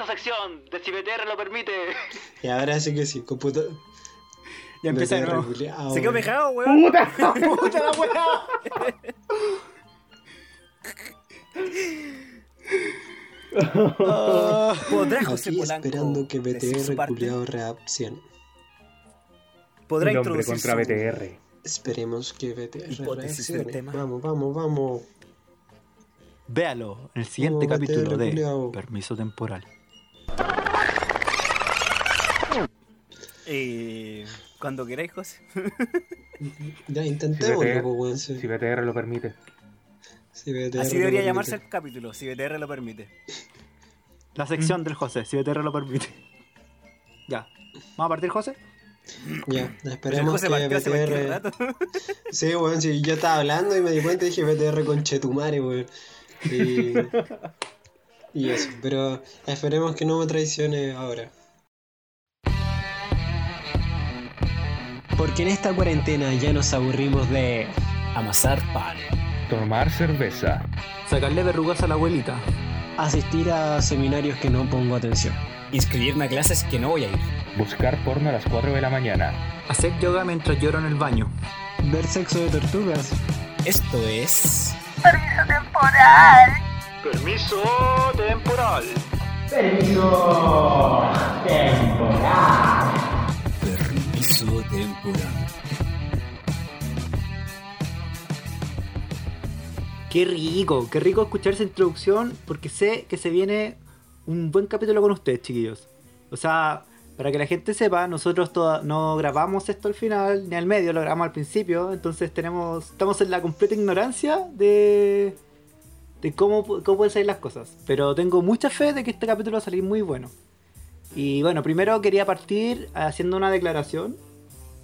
esta sección de si BTR lo permite. Y ahora sí que sí, computador. Ya empieza de nuevo. culiao, Se quedó pegado, weón. ¡Puta! ¡Puta la weá! Ah, ¿Podrá José Aquí Polanco esperando que BTR culiao reaccione. ¿Podrá introducir contra su- BTR. Esperemos que BTR reaccione. tema. Vamos, vamos, vamos. Véalo en el siguiente Vamos, capítulo BTR, de culiao. Permiso Temporal. Eh, cuando queráis, José. Ya intentémoslo, BTR. pues, weón. sí. Si BTR lo permite. Sí, BTR Así debería permite. llamarse el capítulo, si BTR lo permite. La sección del José, si BTR lo permite. Ya. ¿Vamos a partir, José? Ya, El esperemos que BTR. Sí, weón, sí, yo estaba hablando y me di cuenta y dije BTR con Chetumare, weón. Y... y eso, pero esperemos que no me traicione ahora. Porque en esta cuarentena ya nos aburrimos de... Amasar pan. Tomar cerveza. Sacarle verrugas a la abuelita. asistir a seminarios que no pongo atención. Inscribirme a clases que no voy a ir. Buscar porno a las 4 de la mañana. Hacer yoga mientras lloro en el baño. Ver sexo de tortugas. Esto es. Permiso temporal. Permiso Qué rico, qué rico escuchar esa introducción porque sé que se viene un buen capítulo con ustedes, chiquillos. O sea, para que la gente sepa, nosotros no grabamos esto al final ni al medio, lo grabamos al principio, entonces tenemos estamos en la completa ignorancia de de cómo, cómo pueden salir las cosas. Pero tengo mucha fe de que este capítulo va a salir muy bueno. Y bueno, primero quería partir haciendo una declaración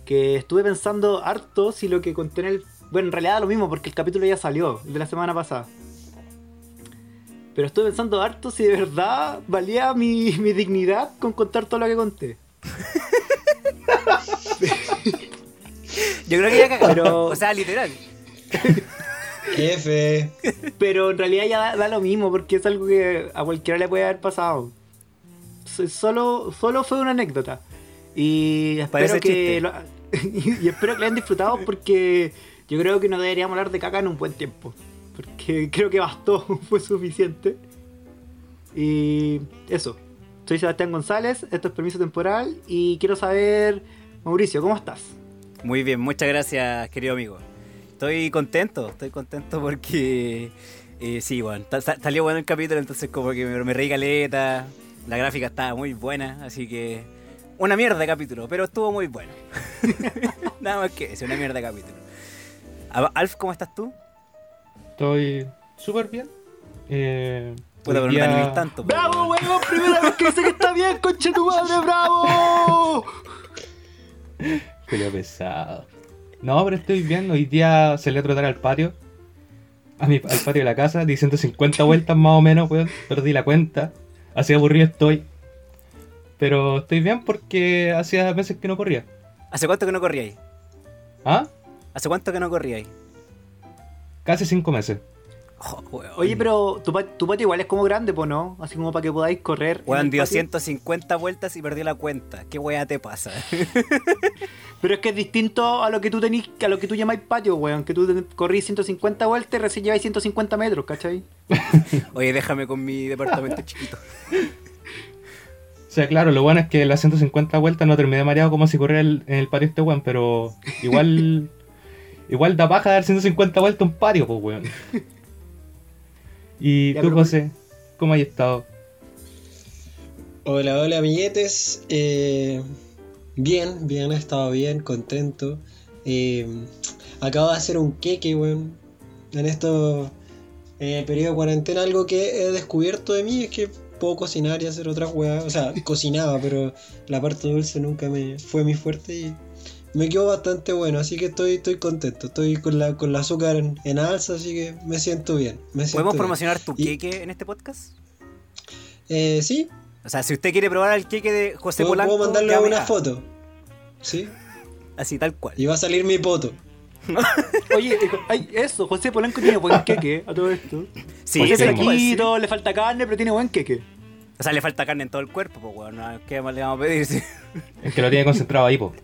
que estuve pensando harto si lo que conté en el... Bueno, en realidad da lo mismo porque el capítulo ya salió, el de la semana pasada. Pero estuve pensando harto si de verdad valía mi, mi dignidad con contar todo lo que conté. Yo creo que ya cagaron. Pero- O sea, literal. F. Pero en realidad ya da, da lo mismo porque es algo que a cualquiera le puede haber pasado. So- Solo, solo fue una anécdota. Y Parece espero que lo- y espero que lo hayan disfrutado porque yo creo que no deberíamos hablar de caca en un buen tiempo. Porque creo que bastó, fue suficiente. Y eso. Soy Sebastián González, esto es Permiso Temporal y quiero saber, Mauricio, ¿cómo estás? Muy bien, muchas gracias, querido amigo. Estoy contento, estoy contento porque. eh, sí, bueno, salió bueno el capítulo, entonces como que me, me reí caleta. La gráfica estaba muy buena, así que. Una mierda de capítulo, pero estuvo muy bueno. Nada más que eso, una mierda de capítulo. Alf, ¿cómo estás tú? Estoy súper bien. Eh, Puta, pero no día- tanto. ¡Bravo, weón. weón! ¡Primera vez que dice que está bien, concha tu madre! ¡Bravo! Julio pesado. No, pero estoy bien. Hoy día salí a trotar al patio. A mi, al patio de la casa. Di 150 vueltas más o menos, weón. Perdí la cuenta. Así aburrido estoy. Pero estoy bien porque hacía meses que no corría. ¿Hace cuánto que no corríais? ¿Ah? ¿Hace cuánto que no corríais? Casi cinco meses. Oh. Oye, pero tu, pa- tu patio igual es como grande, po, ¿no? Así como para que podáis correr. Weón dio patio. 150 vueltas y perdió la cuenta. ¿Qué weá te pasa? Pero es que es distinto a lo que tú tenís, a lo que tú llamáis patio, weón. Que tú corrís 150 vueltas y recién lleváis 150 metros, ¿cachai? Oye, déjame con mi departamento chiquito. O sea, claro, lo bueno es que las 150 vueltas no terminé mareado como si corriera el- en el patio este weón, pero igual. igual da paja dar 150 vueltas a un patio, pues weón. Y Ya, tú, pero- José, ¿cómo has estado? Hola, hola, amiguetes. Eh, bien, bien, he estado bien, contento. Eh, acabo de hacer un queque, weón. En estos eh, periodo de cuarentena, algo que he descubierto de mí es que puedo cocinar y hacer otras weas. O sea, cocinaba, pero la parte dulce nunca me fue mi fuerte y me quedó bastante bueno. Así que estoy, estoy contento. Estoy con la, con la azúcar en, en alza, así que me siento bien. Me siento ¿Podemos bien. promocionar tu Y- queque en este podcast? Eh, sí, O sea, si usted quiere probar el queque de José puedo, Polanco, puedo mandarle una foto. Sí. Así, tal cual. Y va a salir mi poto. Oye, eh, ay, eso, José Polanco tiene buen queque a todo esto. Sí, José es flaquito, le falta carne, pero tiene buen queque. O sea, le falta carne en todo el cuerpo, pues, weón. ¿no? ¿Qué más le vamos a pedir? sí? El que lo tiene concentrado ahí, po.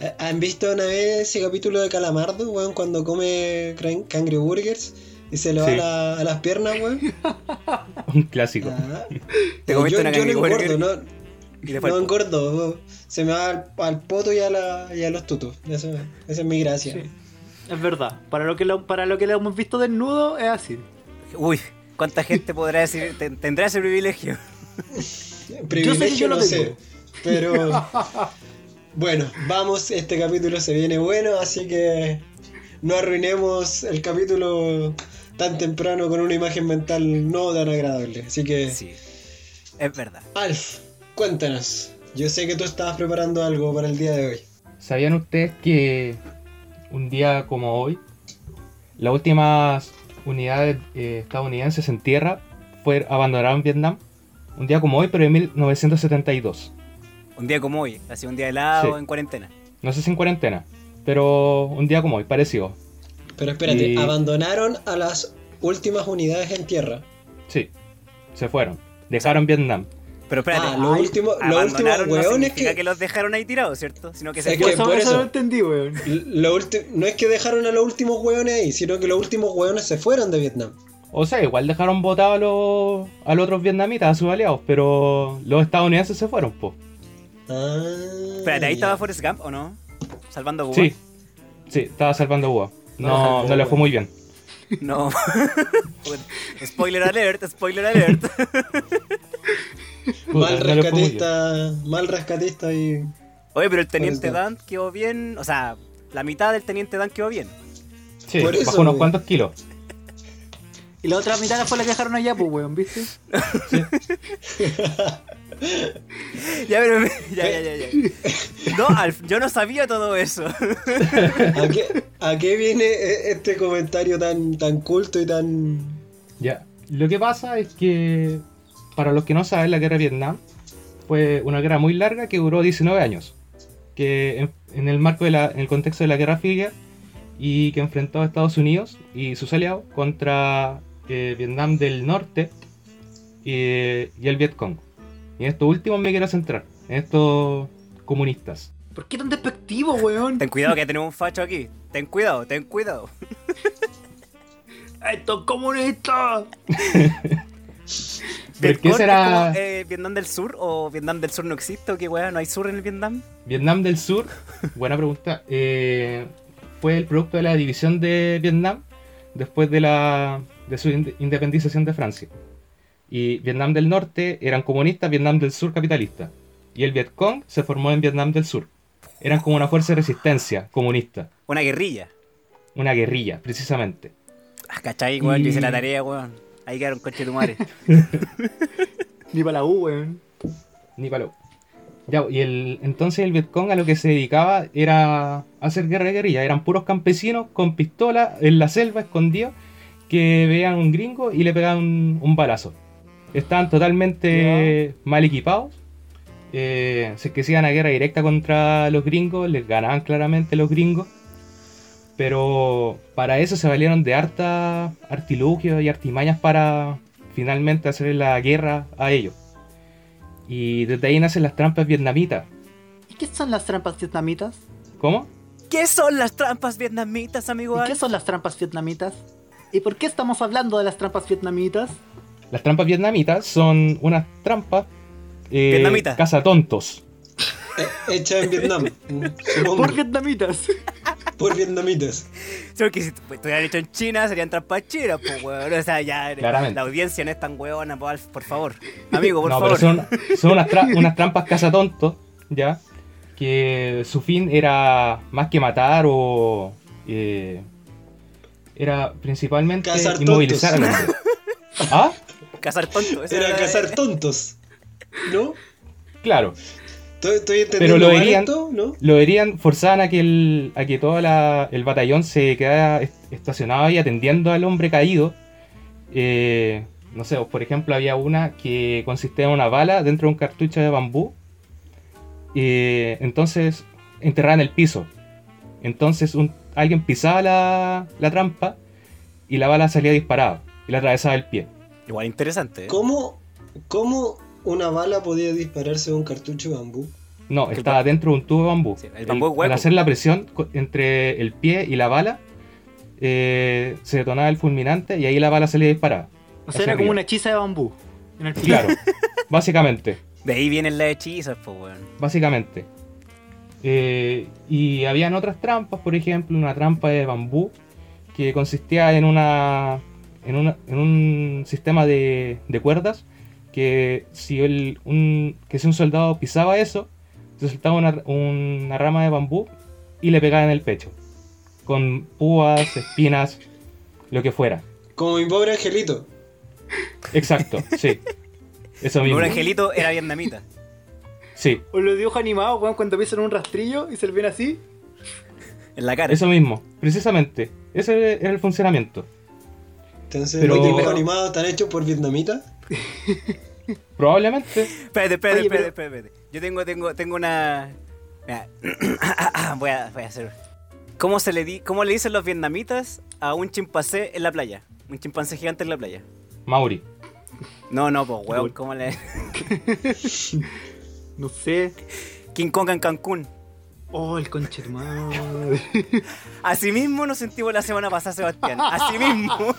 Eh, ¿Han visto una vez ese capítulo de Calamardo, weón, cuando come cran- Cangre Burgers y se le va Sí. a, la- a las piernas, weón? Un clásico. Ah. Te comiste yo, una yo Cangre no engordo, no, Y le fue no engordo. Se me va al, al poto y a, la, y a los tutos. Eso- esa es mi gracia. Sí. Es verdad. Para lo que lo, para lo que lo hemos visto desnudo es así. Uy, ¿cuánta gente podrá decir, ten- tendrá ese privilegio? Privilegio yo lo no sé, tengo. pero bueno, vamos, este capítulo se viene bueno, así que no arruinemos el capítulo tan temprano con una imagen mental no tan agradable. Así que, Sí, es verdad. Alf, cuéntanos. Yo sé que tú estabas preparando algo para el día de hoy. ¿Sabían ustedes que un día como hoy, las últimas unidades eh, estadounidenses en tierra fue, abandonaron Vietnam? Un día como hoy, pero en 1972. Un día como hoy, así un día helado Sí. en cuarentena. No sé si en cuarentena, pero un día como hoy, parecido. Pero espérate, Y- abandonaron a las últimas unidades en tierra. Sí, se fueron. Dejaron Vietnam. Pero espérate, Ah, lo ay, último- lo último, no weón, es que- que los dejaron ahí tirados, ¿cierto? Sino que se Es que eso, por eso eso- lo entendí, weón. Lo no es que dejaron a los últimos hueones ahí, sino que los últimos hueones se fueron de Vietnam. O sea, igual dejaron votados a los, a los otros vietnamitas, a sus aliados, pero los estadounidenses se fueron, po. Ah, Espérate, ahí ya. estaba Forrest Gump, ¿o no? Salvando a Búho. Sí, sí, estaba salvando Búa. No, No, no le fue muy bien. No. Spoiler alert, spoiler alert. Puta, Mal no rescatista, mal rescatista y... Oye, pero el teniente Dan quedó bien. O sea, la mitad del teniente Dan quedó bien. Sí, Por eso, bajó unos güey. cuantos kilos. Y la otra mitad fue la que dejaron allá, pues, weón, ¿viste? Ya, pero. Ya, ya, ya, ya. No, Alf, yo no sabía todo eso. ¿A qué, a qué viene e- este comentario tan, tan culto y tan... Ya. Lo que pasa es que, para los que no saben, la guerra de Vietnam fue una guerra muy larga que duró 19 años. Que en, en el marco de la, en el contexto de la Guerra Fría y que enfrentó a Estados Unidos y sus aliados contra eh, Vietnam del Norte y, y el Vietcong. Y en estos últimos me quiero centrar, en estos comunistas. ¿Por qué tan despectivo, weón? Ten cuidado que tenemos un facho aquí. Ten cuidado, ten cuidado. ¡Estos comunistas! ¿Pero qué será? como, eh, ¿Vietnam del Sur o Vietnam del Sur no existe o qué weá? ¿No hay sur en el Vietnam? Vietnam del Sur, buena pregunta. eh, fue el producto de la división de Vietnam después de, la, de su inde- independización de Francia. Y Vietnam del Norte eran comunistas, Vietnam del Sur capitalista. Y el Vietcong se formó en Vietnam del Sur. Eran como una fuerza de resistencia comunista, Una guerrilla. una guerrilla, precisamente. Ah, ¿Cachai, weón? Y- Yo hice la tarea, weón. Ahí quedaron coche tu madre. Ni para la U, weón. Ni palo. Ya, y el, entonces el Vietcong a lo que se dedicaba era hacer guerra de guerrilla. Eran puros campesinos con pistola en la selva escondidos que veían un gringo y le pegaban un, un balazo. Estaban totalmente mal equipados. Eh, si es que se iban a guerra directa contra los gringos, les ganaban claramente los gringos. Pero para eso se valieron de harta artilugios y artimañas para finalmente hacer la guerra a ellos. Y desde ahí nacen las trampas vietnamitas. ¿Y qué son las trampas vietnamitas? ¿Cómo? ¿Qué son las trampas vietnamitas, amigo ¿Y qué son las trampas vietnamitas? ¿Y por qué estamos hablando de las trampas vietnamitas? Las trampas vietnamitas son unas trampas eh, Vietnamita. cazatontos. eh, hecha en Vietnam, mm, supongo, Por vietnamitas. Sí, porque si tu- estuvieran hecho en China serían trampas chinas, pues, weón. O sea, ya Claramente. la audiencia no es tan weona, pues, por favor. Amigo, por no, favor. pero son, son unas, tra- unas trampas cazatontos, ¿ya? Que su fin era más que matar o... eh, era principalmente Cazar inmovilizar tontos. hombre. ¿Ah? Cazar tonto. esa Era cazar tontos, ¿no? Claro. ¿Estoy, estoy entendiendo lo esto? ¿no? Lo herían, forzaban a que el, a que todo la- el batallón se quedara est- estacionado ahí atendiendo al hombre caído. Eh, no sé, por ejemplo, había una que consistía en una bala dentro de un cartucho de bambú. Eh, entonces, enterrada en el piso. Entonces, un- alguien pisaba la, la trampa y la bala salía disparada y le atravesaba el pie. Igual interesante. ¿eh? ¿Cómo, ¿Cómo una bala podía dispararse de un cartucho de bambú? No, estaba dentro de un tubo de bambú. Sí, el bambú es hueco. Al hacer la presión entre el pie y la bala, eh, se detonaba el fulminante y ahí la bala salía disparada. O sea, era como arriba. una hechiza de bambú. En el Claro, básicamente. De ahí vienen las hechizas, pues, weón. Básicamente. Eh, y habían otras trampas, por ejemplo, una trampa de bambú que consistía en una en, una- en un sistema de, de cuerdas que si el, un, que si un soldado pisaba eso, se soltaba una, una rama de bambú y le pegaba en el pecho. Con púas, espinas, lo que fuera. Como mi pobre angelito. Exacto, sí. Eso Mi mismo. pobre angelito era vietnamita. Sí, O los dibujos animados, weón, cuando piensan un rastrillo y se le ven así. En la cara. eso mismo, precisamente. Ese era el funcionamiento. Entonces, Pero- los dibujos animados están hechos por vietnamitas. Probablemente. Espérate, espérate, Oye, espérate, pero- espérate, Yo tengo, tengo, tengo una. Mira. voy, a, voy a hacer. ¿Cómo se le di, cómo le dicen los vietnamitas a un chimpancé en la playa? Un chimpancé gigante en la playa. Mauri. No, no, pues weón, ¿cómo le. No sé. King Kong en Cancún. Oh, el conche. Así mismo nos sentimos la semana pasada, Sebastián. Así mismo.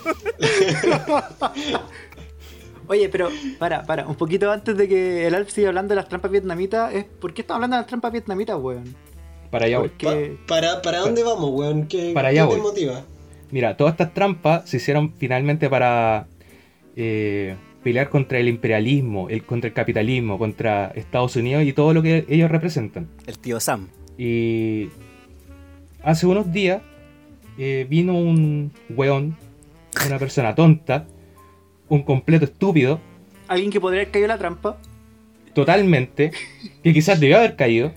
Oye, pero para, para, un poquito antes de que el Alf siga hablando de las trampas vietnamitas, es ¿por qué estamos hablando de las trampas vietnamitas, weón? Para allá voy. Porque Pa- para, ¿Para dónde vamos, weón? ¿Qué, Para qué te voy. motiva? Mira, todas estas trampas se hicieron finalmente para eh, pelear contra el imperialismo, el, contra el capitalismo, contra Estados Unidos y todo lo que ellos representan. El tío Sam. Y hace unos días eh, vino un weón, una persona tonta, un completo estúpido, alguien que podría haber caído en la trampa. totalmente, que quizás debió haber caído,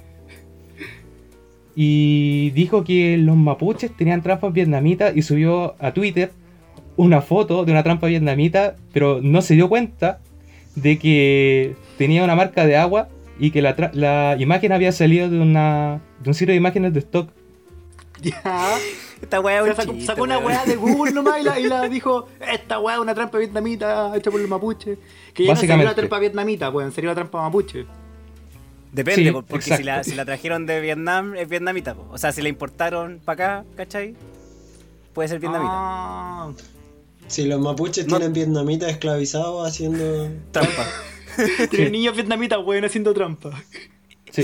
y dijo que los mapuches tenían trampas vietnamitas y subió a Twitter una foto de una trampa vietnamita, pero no se dio cuenta de que tenía una marca de agua y que la, tra- la imagen había salido de, una, de un sitio de imágenes de stock. Ya. Esta weá es un sacó, chiste, sacó una weá de Google nomás y la, y la dijo, esta weá es una trampa vietnamita hecha por los mapuches. Que ya no sería una trampa vietnamita, weón, sería una trampa mapuche. Depende, Sí, po, porque si la, si la trajeron de Vietnam, es vietnamita. po. O sea, si la importaron para acá, ¿cachai? Puede ser vietnamita. Ah, Si los mapuches No- tienen vietnamitas esclavizados haciendo. Trampa. tiene niños vietnamitas, weón, haciendo trampa.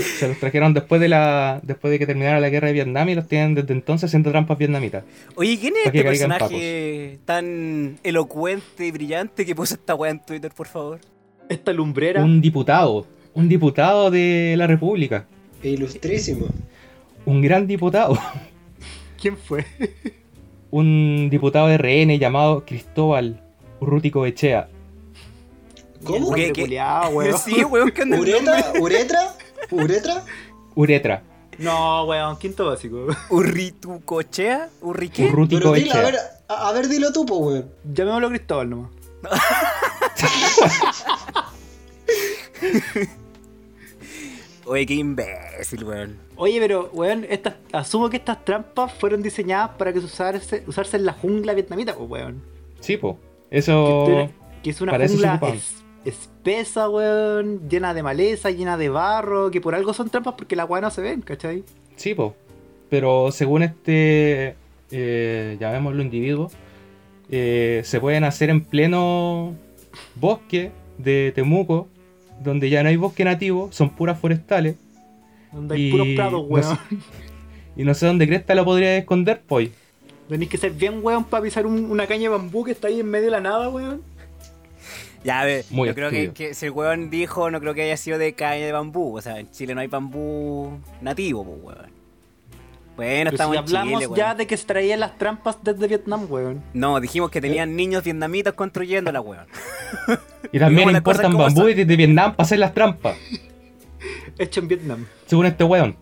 Sí, se los trajeron después de la después de que terminara la guerra de Vietnam y los tienen desde entonces haciendo trampas vietnamitas. Oye, ¿quién es este personaje tan elocuente y brillante que puso esta weá en Twitter, por favor? Esta lumbrera. Un diputado, un diputado de la República, Ilustrísimo. un gran diputado, ¿Quién fue? un diputado de RN llamado Cristóbal Urrutico Echea. ¿Cómo? ¿Qué- qué? culiao, weón. sí, weón, ¿qué? ¿Uretra? ¿Uretra? ¿Uretra? Uretra, No, weón, quinto básico. ¿Urritucochea? ¿Urriqué? Pero dilo, a ver, a, a ver, dilo tú, po, weón. Llamémoslo Cristóbal nomás. Oye, qué imbécil, weón. Oye, pero, weón, estas, asumo que estas trampas fueron diseñadas para que se usarse, usarse en la jungla vietnamita, pues, weón. Sí, po. Eso que es una jungla es- espesa, weón, llena de maleza, llena de barro, que por algo son trampas porque las weas no se ven, ¿cachai? Sí, po. Pero según este, eh, llamémoslo individuo, eh, se pueden hacer en pleno bosque de Temuco, donde ya no hay bosque nativo, son puras forestales. Donde hay puros prados, no weón. sé- Y no sé dónde cresta lo podría esconder, pues. Tenéis que ser bien, weón, para pisar un- una caña de bambú que está ahí en medio de la nada, weón. Ya, Muy yo creo que, que si el weón dijo, no creo que haya sido de caña de bambú. O sea, en Chile no hay bambú nativo, pues, weón. Bueno, Pero estamos si en hablamos Chile, ya weón. de que se traían las trampas desde Vietnam, weón. No, dijimos que tenían niños vietnamitas construyéndola, weón. Y también importan bambú desde Vietnam para hacer las trampas, Hecho en Vietnam. según este weón.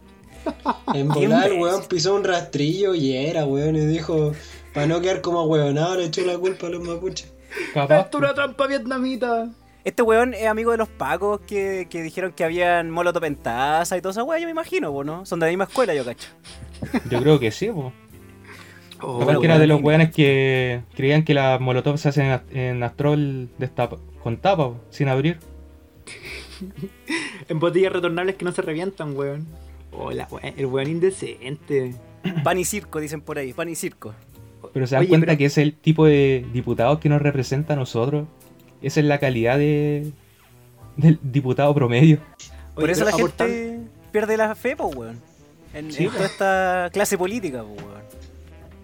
En volar, weón pisó un rastrillo y era, weón, y dijo, para no quedar como weonado, le echó la culpa a los mapuches. Capaz. Esto es una trampa vietnamita. Este weón es amigo de los pacos que, que dijeron que habían molotov en taza y toda esa weá, yo me imagino, po, ¿no? Son de la misma escuela, yo cacho. Yo creo que sí, po. Oh, Capaz que weón, era de los weones que creían que las molotov se hacen en- en astrol destapa- con tapa, po, sin abrir. En botellas retornables que no se revientan, weón. Hola, weón. El weón indecente. Pan y circo, dicen por ahí, pan y circo. Pero se dan Oye, cuenta pero- que es el tipo de diputados que nos representa a nosotros. Esa es la calidad de del diputado promedio. Por Oye, eso la aportan- gente pierde la fe, pues, weón. En, Sí, en toda esta clase política, pues, weón.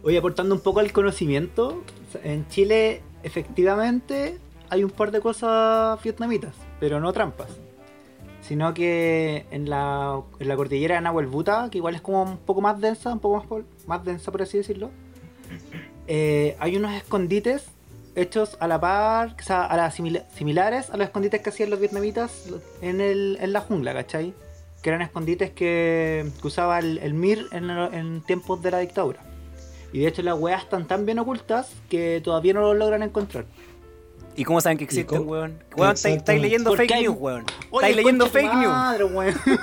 Oye, aportando un poco al conocimiento, en Chile efectivamente hay un par de cosas vietnamitas, pero no trampas. Sino que en la, en la cordillera de Nahuel Buta, que igual es como un poco más densa, un poco más, pol- más densa por así decirlo, eh, hay unos escondites hechos a la par, o sea, a las simila- similares a los escondites que hacían los vietnamitas en, el, en la jungla, ¿cachai? Que eran escondites que, que usaba el, el MIR en, en tiempos de la dictadura. Y de hecho las weas están tan bien ocultas que todavía no los logran encontrar. ¿Y cómo saben que existen, weón? Weón, estáis- leyendo Porque fake hay- news, weón. Estáis leyendo fake news. madre, weón.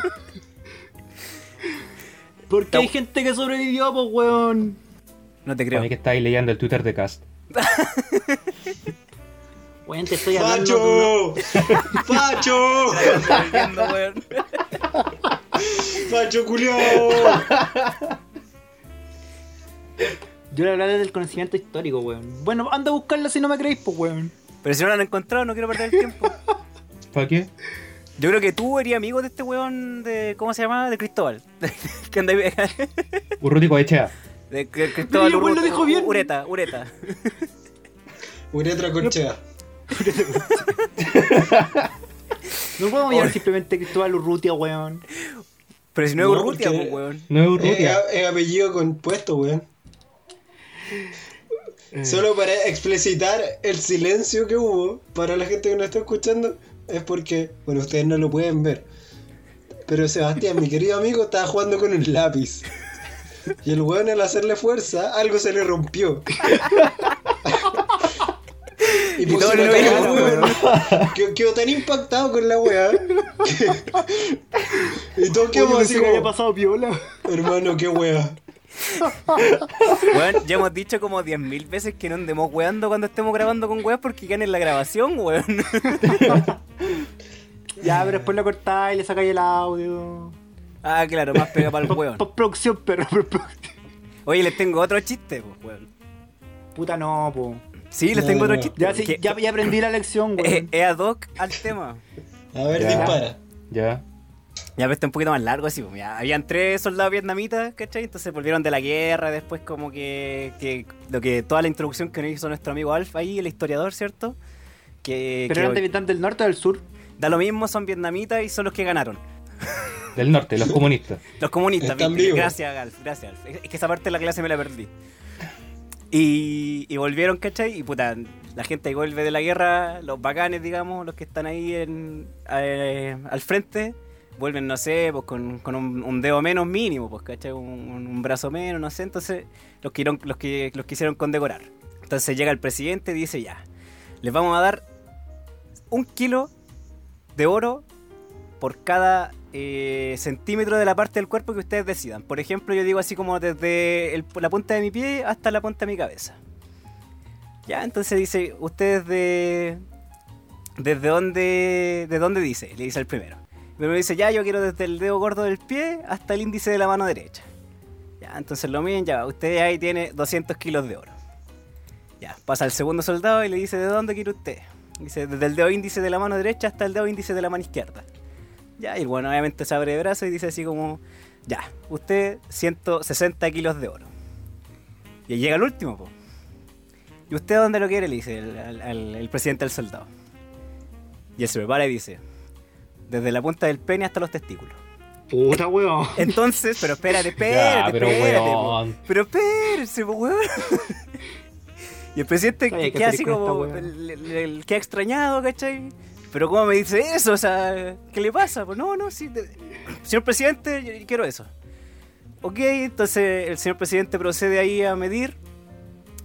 Porque hay gente que sobrevivió, pues, weón. No te Para creo. mí que estáis leyendo el Twitter de Cast. Weón, te estoy hablando leyendo, weón. ¡Facho culiao! Yo le hablaba del conocimiento histórico, weón. Bueno, anda a buscarla si no me creéis, pues, weón. Pero si no lo han encontrado, no quiero perder el tiempo. ¿Para qué? Yo creo que tú eres amigo de este weón de. ¿Cómo se llama? De Cristóbal. que anda ahí- Urrutico Echea. De Cristóbal Pero igual lo dijo bien. Ureta, Ureta. Uretra Corchea. No podemos llamar simplemente Cristóbal Urrutia, weón. Pero si no es No, Urrutia, porque- pues, weón. No es Es, Urrutia. es apellido compuesto, weón. Solo para explicitar el silencio que hubo para la gente que nos está escuchando, es porque, bueno, ustedes no lo pueden ver. Pero Sebastián, mi querido amigo, estaba jugando con un lápiz. Y el weón al hacerle fuerza, algo se le rompió. Y puso todo lo. Quedó, quedó tan impactado con la weá. que- y todos quedamos así había como, pasado piola. hermano, qué weá. Weón, ya hemos dicho como 10.000 veces que no andemos weando cuando estemos grabando con weas porque quedan en la grabación, weón. Ya, pero después lo cortáis y le sacáis el audio. Ah, claro, más pega para el weón. Postproducción, pero. Oye, les tengo otro chiste, pues, weón. Puta no, po. Sí, les No, tengo no, otro chiste. Ya, sí, que- ya, ya aprendí la lección, eh, weón. Es ad hoc al tema. A ver, Ya. dispara. Ya. Ya, pero está un poquito más largo así. pues, ya, habían tres soldados vietnamitas, ¿cachai? Entonces volvieron de la guerra, después como que, que lo que toda la introducción que nos hizo nuestro amigo Alf ahí, el historiador, ¿cierto? Que, Pero que eran de Vietnam del norte o del sur. da lo mismo, son vietnamitas y son los que ganaron. Del norte, los comunistas. Los comunistas, Están ¿viste? vivos. Gracias, Alf, gracias, Alf. Es que esa parte de la clase me la perdí. Y, y volvieron, ¿cachai? Y puta, la gente que vuelve de la guerra, los bacanes, digamos, los que están ahí en, eh, al frente, vuelven, no sé, pues con, con un, un dedo menos mínimo, pues, ¿cachai? Un, un brazo menos, no sé. Entonces, los, quisieron, los, que, los quisieron condecorar. Entonces llega el presidente y dice, ya, les vamos a dar un kilo de oro por cada eh, centímetro de la parte del cuerpo que ustedes decidan. Por ejemplo, yo digo así como desde la punta de mi pie hasta la punta de mi cabeza. Ya, entonces dice, ¿ustedes de... ¿Desde dónde, de dónde dice? Le dice el primero. El primero dice, ya, yo quiero desde el dedo gordo del pie hasta el índice de la mano derecha. Ya, entonces lo miden, ya, usted ahí tiene 200 kilos de oro. Ya, pasa el segundo soldado y le dice, ¿de dónde quiere usted? Dice, desde el dedo índice de la mano derecha hasta el dedo índice de la mano izquierda. Ya, y bueno, obviamente se abre de brazo y dice así como, ya, usted 160 kilos de oro. Y llega el último, po. ¿Y usted dónde lo quiere? Le dice el, al- al- el presidente del soldado. Y él se prepara y dice, desde la punta del pene hasta los testículos. Puta, weón. Entonces, pero espérate, espérate, Ya, pero espérate, weón. Pero espérese, po, weón. y el presidente Oye, ¿qué queda así como, le- le- le- queda extrañado, ¿cachai? Pero ¿cómo me dice eso? O sea, ¿qué le pasa? Pues no, no, sí. de- Señor presidente, yo quiero eso. Ok, entonces el señor presidente procede ahí a medir,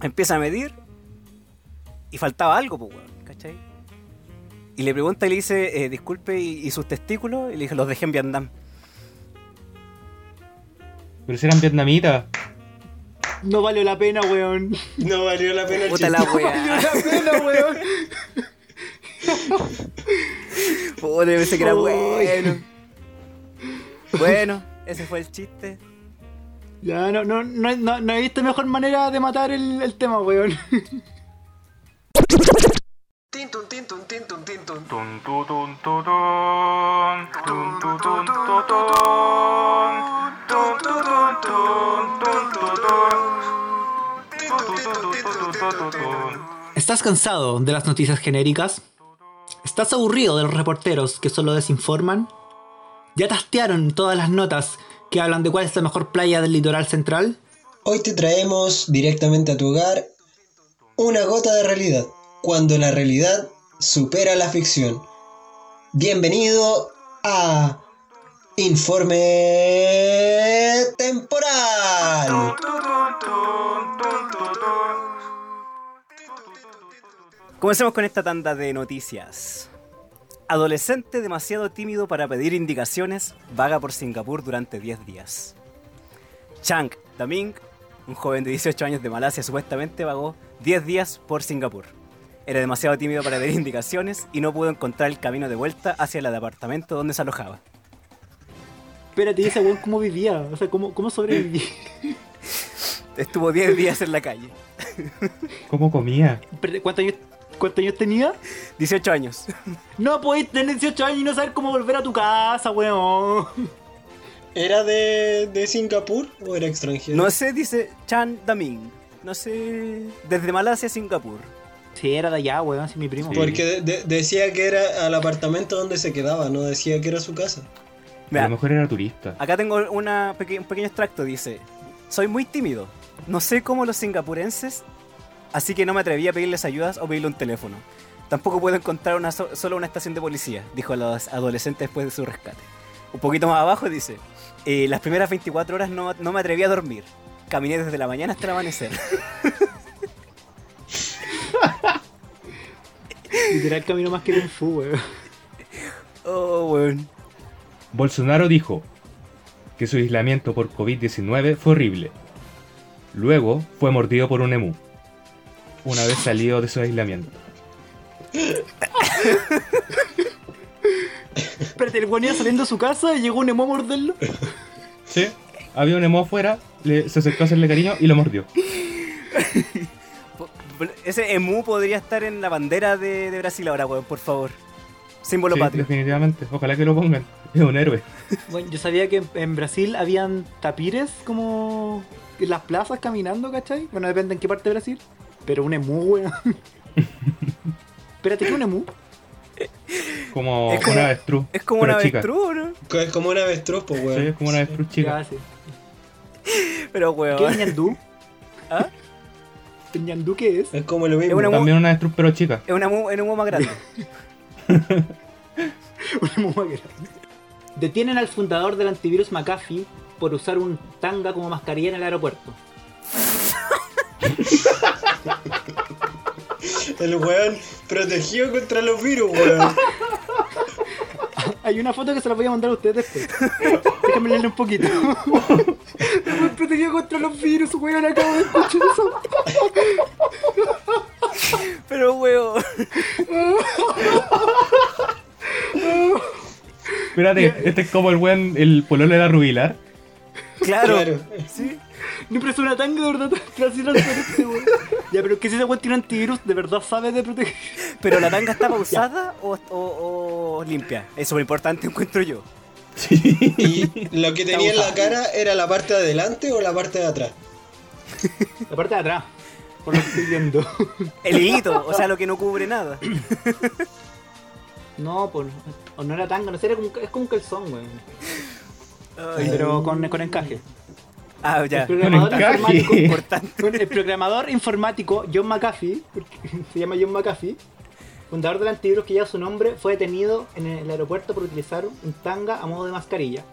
empieza a medir, y faltaba algo, pues, weón, ¿cachai? Y le pregunta y le dice, eh, disculpe, ¿y, y sus testículos? Y le dije, los dejé en Vietnam. Pero si eran vietnamitas. No valió la pena, weón. No valió la pena Puta la No valió la pena, weón. Puta, pensé que era bueno. Bueno, ese fue el chiste. Ya, no, no, no, no, no he visto mejor manera de matar el, el tema, weón. Tintun, tintun, tintun, tintun. Tun, tu, tun, tu, tun. Tun, tu, tun, tu, tun. Tun, tu, tun, tun, tun, tu, tun. Tun, tu, tun, tun, tun, tun, tun. ¿Estás cansado de las noticias genéricas? ¿Estás aburrido de los reporteros que solo desinforman? ¿Ya tastearon todas las notas que hablan de cuál es la mejor playa del litoral central? Hoy te traemos directamente a tu hogar una gota de realidad, cuando la realidad supera la ficción. Bienvenido a Informe Temporal. Comencemos con esta tanda de noticias. Adolescente demasiado tímido para pedir indicaciones vaga por Singapur durante 10 días. Chang Daming, un joven de 18 años de Malasia, supuestamente vagó 10 días por Singapur. Era demasiado tímido para pedir indicaciones y no pudo encontrar el camino de vuelta hacia el departamento donde se alojaba. Espérate, ¿y ese weón cómo vivía? O sea, ¿cómo, cómo sobrevivía? Estuvo 10 días en la calle. ¿Cómo comía? ¿Cuántos años, cuántos años tenía? 18 años. No podéis tener 18 años y no saber cómo volver a tu casa, weón. ¿Era de, de Singapur o era extranjero? No sé, dice Chan Daming. No sé. Desde Malasia a Singapur. Sí, era de allá, weón, sí, mi primo. Sí. Porque de- de- decía que era al apartamento donde se quedaba, no decía que era su casa. A lo mejor era turista. acá tengo una un pequeño extracto. Dice: Soy muy tímido. No sé cómo los singapurenses, así que no me atreví a pedirles ayudas o pedirle un teléfono. Tampoco puedo encontrar una so- solo una estación de policía, dijo el adolescente después de su rescate. Un poquito más abajo dice: "Eh, Las primeras 24 horas no, no me atreví a dormir. Caminé desde la mañana hasta el amanecer. Literal camino más que Kung Fu, weón. Oh, weón. Bolsonaro dijo que su aislamiento por COVID-19 fue horrible. Luego fue mordido por un emu. Una vez salido de su aislamiento. Espérate, el iba saliendo de su casa y llegó un emo a morderlo. Sí. Había un emu afuera, le- se acercó a hacerle cariño y lo mordió. Ese emu podría estar en la bandera de, de Brasil ahora, weón, por favor. Símbolo Sí, patrio. definitivamente. Ojalá que lo pongan. Es un héroe. Bueno, yo sabía que en, en Brasil habían tapires como en las plazas caminando, ¿cachai? Bueno, depende en qué parte de Brasil. Pero un emu, weón. Espérate, ¿qué es un emu? Como, Es como- una avestruz. Es como una avestruz, ¿no? Es como una avestruz, pues, Sí, weón. es como una avestruz chica. Sí. Pero, ¿Qué weón. es ñandú? ¿Ah? ¿El ñandú qué es? Es como lo mismo. Es una También una avestruz pero chica. Es una emu, es un emu más grande. Un emu más grande. Detienen al fundador del antivirus McAfee por usar un tanga como mascarilla en el aeropuerto. El weón protegido contra los virus, weón. Hay una foto que se la voy a mandar a ustedes después. Déjame leerle un poquito. El weón protegido contra los virus, weón, acabo de escuchar eso. Pero, weón. Espérate, este es como el buen, el pololo de la rubilar. Claro. Claro. Sí. No, pero es una tanga de verdad casi transparente, weón. Ya, pero que si ese weón tiene antivirus, de verdad sabe de proteger. Pero la tanga está pausada o, o- o limpia. Es súper importante, encuentro yo. Y lo que tenía en la cara era la parte de adelante o la parte de atrás. La parte de atrás, por lo que estoy viendo. El hilito, o sea, lo que no cubre nada. No, pues, o no era tanga, no sé, era como, es como un calzón, weón. Pero con, con encaje. Ah, ya. El programador informático, Importante. El programador informático John McAfee, se llama John McAfee, fundador del antivirus que lleva su nombre, fue detenido en el aeropuerto por utilizar un tanga a modo de mascarilla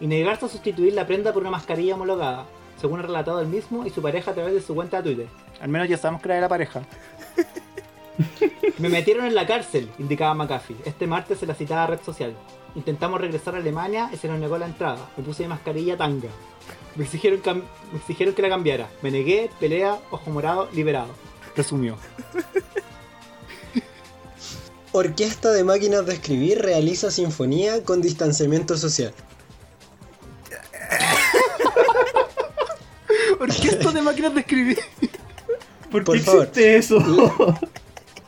y negarse a sustituir la prenda por una mascarilla homologada, según ha relatado él mismo y su pareja a través de su cuenta de Twitter. Al menos ya sabemos que era de la pareja. Me metieron en la cárcel, indicaba McAfee, este martes en la citada red social. Intentamos regresar a Alemania y se nos negó la entrada. Me puse mi mascarilla tanga. Me exigieron, cam- me exigieron que la cambiara. Me negué, pelea, ojo morado, liberado. Resumió. Orquesta de máquinas de escribir realiza sinfonía con distanciamiento social. Orquesta de máquinas de escribir. ¿Por, Por qué favor. existe eso?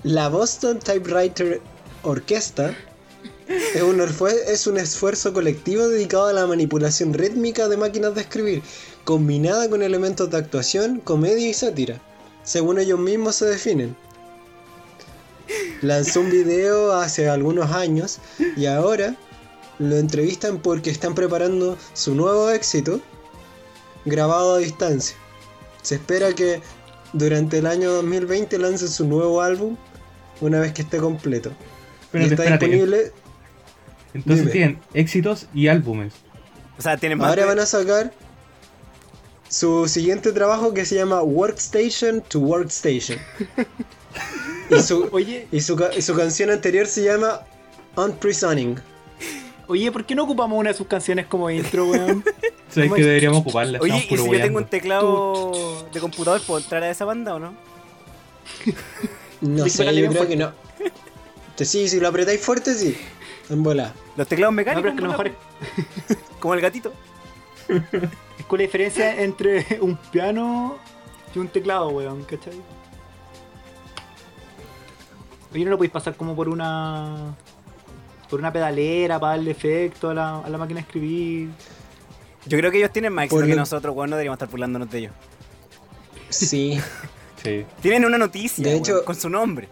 La Boston Typewriter Orquesta es un, orfue- es un esfuerzo colectivo dedicado a la manipulación rítmica de máquinas de escribir, combinada con elementos de actuación, comedia y sátira, según ellos mismos se definen. Lanzó un video hace algunos años y ahora lo entrevistan porque están preparando su nuevo éxito grabado a distancia. Se espera que durante el año 2020 lance su nuevo álbum una vez que esté completo. y está espérate. disponible. Entonces Dime. tienen éxitos y álbumes. O sea, tienen más. Ahora de- van a sacar su siguiente trabajo que se llama Workstation to Workstation. y, su, Oye, y, su, ca- y su canción anterior se llama Unprisoning. oye, ¿por qué no ocupamos una de sus canciones como intro, weón? ¿Sabes ¿Cómo que es? deberíamos ocuparla? Oye, Estamos ¿y si yo tengo un teclado de computador, puedo entrar a esa banda o no? No sé, yo creo que no. Te- Sí, si lo apretáis fuerte, sí. En bola. Los teclados No, mecánicos. pero es que lo mejor es, Como el gatito. es con la diferencia entre un piano y un teclado, weón, ¿cachai? Oye, no lo podéis pasar como por una. por una pedalera para darle efecto a la, a la máquina de escribir. Yo creo que ellos tienen más éxito que lo- nosotros, weón. No deberíamos estar burlándonos de ellos. Sí. Sí. Tienen una noticia, De weón, hecho- con su nombre.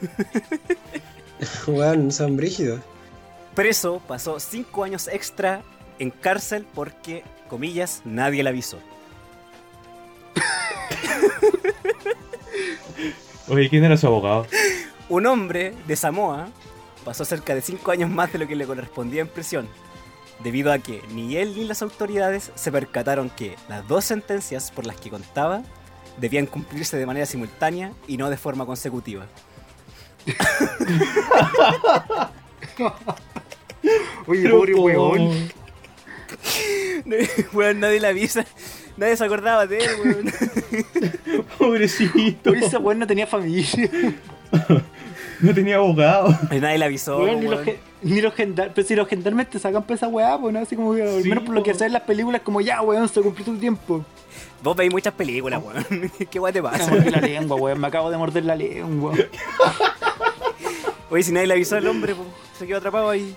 Weón, son brígidos. Preso pasó cinco años extra en cárcel porque, comillas, nadie le avisó. Oye, ¿quién era su abogado? Un hombre de Samoa pasó cerca de cinco años más de lo que le correspondía en prisión, debido a que ni él ni las autoridades se percataron que las dos sentencias por las que contaba debían cumplirse de manera simultánea y no de forma consecutiva. Oye, Pero, pobre po- weón. Weón, nadie le avisa, nadie se acordaba de él, weón. Pobrecito. Oye, ese weón no tenía familia. No tenía abogado. Nadie le avisó, Weón, ni, los, ni los gendarmes. Pero si los gendarmes te sacan por esa weá, pues no, así como que al Sí, menos por lo que po. se ve en las películas, como ya, weón, se cumplió tu tiempo. Vos veis muchas películas, weón. ¿Qué weón te Me pasa? mordí la lengua, weón, me acabo de morder la lengua. Oye, si nadie le avisó al hombre, pues, se quedó atrapado ahí.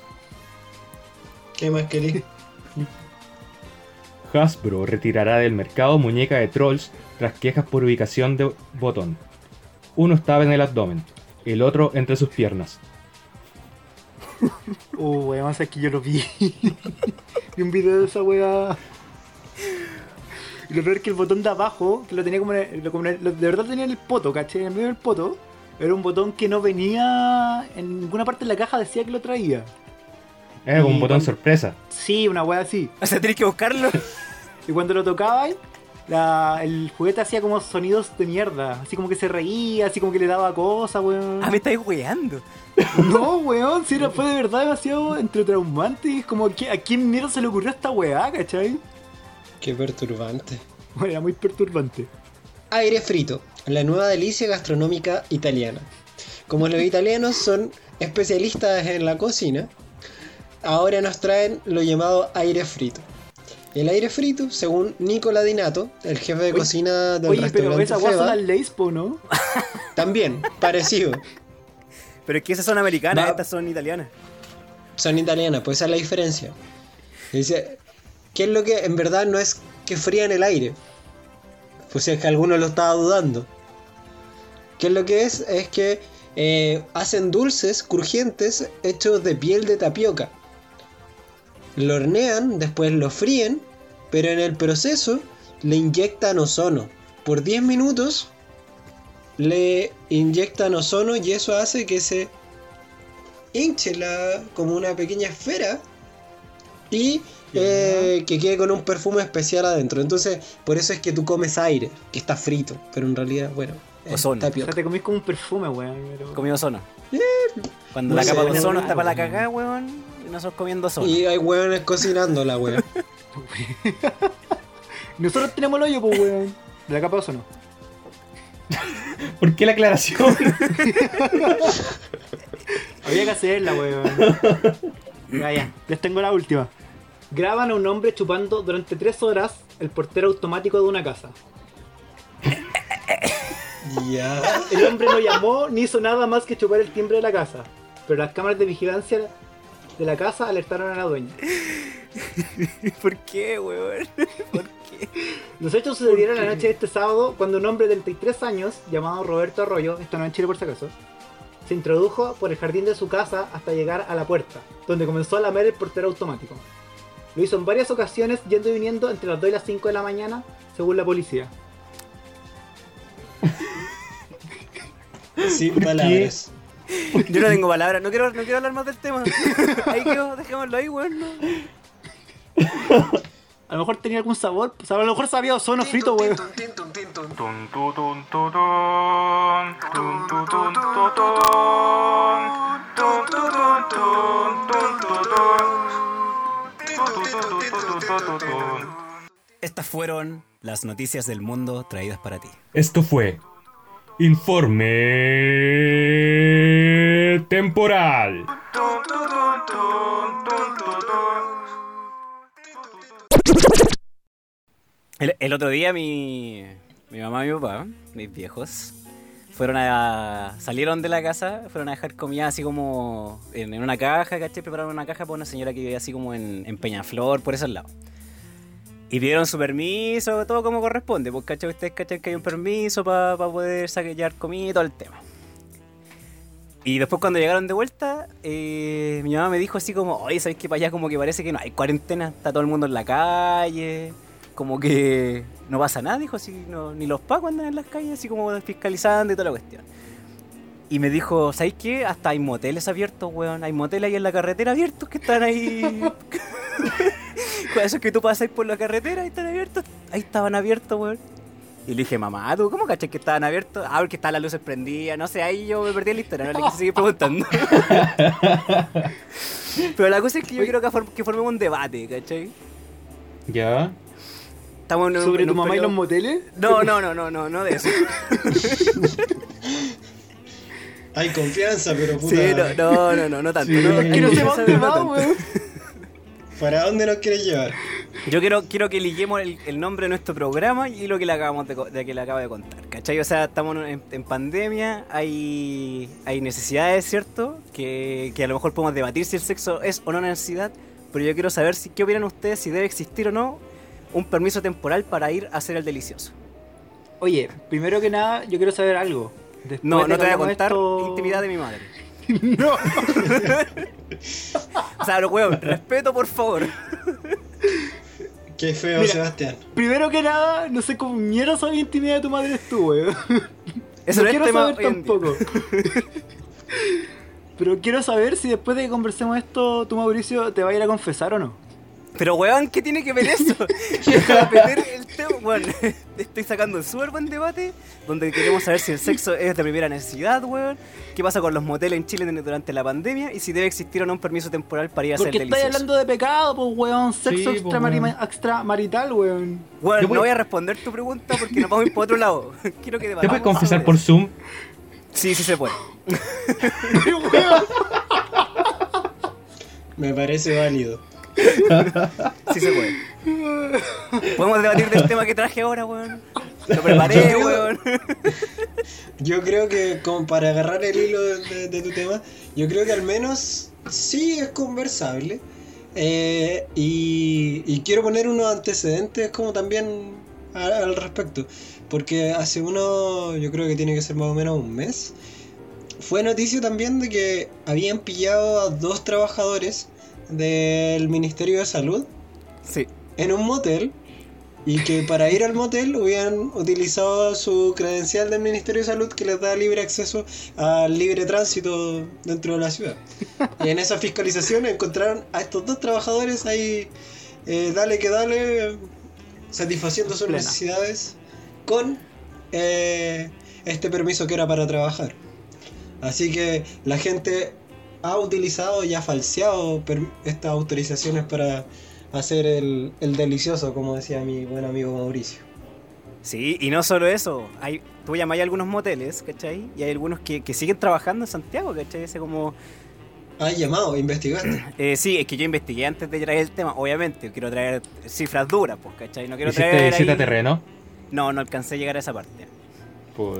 ¿Qué más querés? Hasbro retirará del mercado muñeca de trolls tras quejas por ubicación de botón. Uno estaba en el abdomen, el otro entre sus piernas. Uh, es que yo lo vi. vi un video de esa weá. Y lo peor es que el botón de abajo, que lo tenía como, en el- como en el- lo- de verdad tenía en el poto, ¿cachai? En el medio del poto. Era un botón que no venía en ninguna parte de la caja, decía que lo traía. Era como un botón cuando- sorpresa. Sí, una weá así. O sea, tenés que buscarlo. Y cuando lo tocaba, la, el juguete hacía como sonidos de mierda. Así como que se reía, así como que le daba cosas, weón. Ah, me estáis weando. No, weón, si era, fue de verdad demasiado entre traumante. Y es como, ¿a qui- ¿a quién mierda se le ocurrió esta weá, cachai? Qué perturbante. Bueno, era muy perturbante. Aire frito, la nueva delicia gastronómica italiana. Como los italianos son especialistas en la cocina, ahora nos traen lo llamado aire frito. El aire frito, según Nicola Di Nato, el jefe de Oye, cocina del Oye, pero restaurante esa weá son Feba, las leyes, po, ¿no? también parecido. Pero es que esas son americanas, Va- estas son italianas. Son italianas, pues esa es la diferencia. Dice, ¿qué es lo que en verdad no es que frían el aire? Pues si es que alguno lo estaba dudando. ¿Qué es lo que es? Es que eh, hacen dulces crujientes hechos de piel de tapioca. Lo hornean, después lo fríen, pero en el proceso le inyectan ozono. Por 10 minutos le inyectan ozono y eso hace que se hinchela como una pequeña esfera y eh, que quede con un perfume especial adentro. Entonces, por eso es que tú comes aire, que está frito, pero en realidad, bueno, Ozono. O sea, te comís como un perfume, weón. pero- Comido ozono. Cuando No la sé, capa de no ozono está para la cagada, weón, nosotros comiendo. Y hay hueones cocinando la wea. Nosotros tenemos el hoyo, pues, weón. ¿De la capa o no? ¿Por qué la aclaración? Había que hacerla, weón. Ya, ya. Les tengo la última. Graban a un hombre chupando durante tres horas el portero automático de una casa. Ya. El hombre no llamó ni hizo nada más que chupar el timbre de la casa. Pero las cámaras de vigilancia de la casa alertaron a la dueña. ¿Por qué, weón? ¿Por qué? Los hechos sucedieron la noche de este sábado cuando un hombre de 33 años, llamado Roberto Arroyo, esto no en Chile por si acaso, se introdujo por el jardín de su casa hasta llegar a la puerta, donde comenzó a lamer el portero automático. Lo hizo en varias ocasiones yendo y viniendo entre las 2 y las 5 de la mañana, según la policía. Sin palabras. Yo no tengo palabras, no quiero, no quiero hablar más del tema. Ahí quedó, dejémoslo ahí, weón. no. A lo mejor tenía algún sabor, pues a lo mejor sabía ozono frito, weón. Estas fueron las noticias del mundo traídas para ti. Esto fue Informe Temporal. El, otro día mi, mi mamá y mi papá, mis viejos, fueron a. salieron de la casa, fueron a dejar comida así como en, una caja, ¿cachai? Prepararon una caja para una señora que vivía así como en, en Peñaflor, por esos lados. Y pidieron su permiso, todo como corresponde, pues ¿cachai? Ustedes cachai que hay un permiso para poder saquear comida y todo el tema. Y después cuando llegaron de vuelta, eh, mi mamá me dijo así como, oye, ¿sabes qué para allá como que parece que no hay cuarentena? Está todo el mundo en la calle, como que no pasa nada, dijo así, no, ni los pacos andan en las calles, así como fiscalizando y toda la cuestión. Y me dijo, ¿sabes qué? Hasta hay moteles abiertos, weón. Hay moteles ahí en la carretera abiertos que están ahí. Con eso que tú pasas por la carretera y están abiertos. Ahí estaban abiertos, weón. Y le dije, mamá, ¿tú cómo cachai que estaban abiertos? Ah, porque estaban las luces prendidas, no sé, ahí yo me perdí en la historia, no le quise seguir preguntando. Pero la cosa es que yo quiero que, que formemos un debate, ¿cachai? Ya. Estamos en un- ¿Sobre en tu un mamá y los moteles? No, no, no, no, no, no de eso. Hay confianza, pero puta. Sí, no, no, no, no, no tanto. Sí. no, Es Que no no tanto. weón. ¿Para dónde nos quieres llevar? Yo quiero, quiero que liguemos el, el nombre de nuestro programa y lo que le acabamos de, que le acabo de contar, ¿cachai? O sea, estamos en, en pandemia, hay, hay necesidades, ¿cierto? Que, que a lo mejor podemos debatir si el sexo es o no una necesidad, pero yo quiero saber si, qué opinan ustedes, si debe existir o no un permiso temporal para ir a hacer el delicioso. Oye, primero que nada, yo quiero saber algo. Después No, no te voy a contar esto- intimidad de mi madre. No. O sea, lo weón, respeto por favor. Qué feo, Mira. Sebastián. Primero que nada, no sé cómo mierda sabes intimidad de tu madre es tú, weón. Eso no no es quiero tema saber tampoco. Pero quiero saber si después de que conversemos esto, tú Mauricio, te va a ir a confesar o no. Pero weón, ¿qué tiene que ver eso? El tema. Bueno, estoy sacando un súper buen debate donde queremos saber si el sexo es de primera necesidad, weón. ¿Qué pasa con los moteles en Chile durante la pandemia? Y si debe existir o no un permiso temporal para ir a hacer Porque estáis hablando de pecado, pues weón, sexo Sí, pues, extramarima- weón. extramarital, weón. Weón, Te no voy a responder tu pregunta porque nos vamos a ir por otro lado. Quiero que ¿Te debatamos puedes confesar por. Zoom? Sí, sí se puede. Weón, Me parece válido. Sí se puede. Podemos debatir del tema que traje ahora, weón. Lo preparé, weón. Yo creo que, como para agarrar el hilo de, de- de tu tema, yo creo que al menos sí es conversable. Eh, y, y quiero poner unos antecedentes como también a- al respecto. Porque hace uno, yo creo que tiene que ser más o menos un mes, fue noticia también de que habían pillado a dos trabajadores del Ministerio de Salud Sí. en un motel y que para ir al motel hubieran utilizado su credencial del Ministerio de Salud que les da libre acceso al libre tránsito dentro de la ciudad. Y en esa fiscalización encontraron a estos dos trabajadores ahí, eh, dale que dale, satisfaciendo sus Plena. necesidades con eh, este permiso que era para trabajar. Así que la gente ha utilizado y ha falseado estas autorizaciones para hacer el, el delicioso, como decía mi buen amigo Mauricio. Sí, y no solo eso, hay, tú llamas a algunos moteles, ¿cachai? Y hay algunos que, que siguen trabajando en Santiago, ¿cachai? Ese como... Has llamado, investigaste. Eh, sí, es que yo investigué antes de traer el tema, obviamente, quiero traer cifras duras, pues, ¿cachai? No quiero ¿Hiciste traer... ahí- terreno? No, no alcancé a llegar a esa parte. Pues,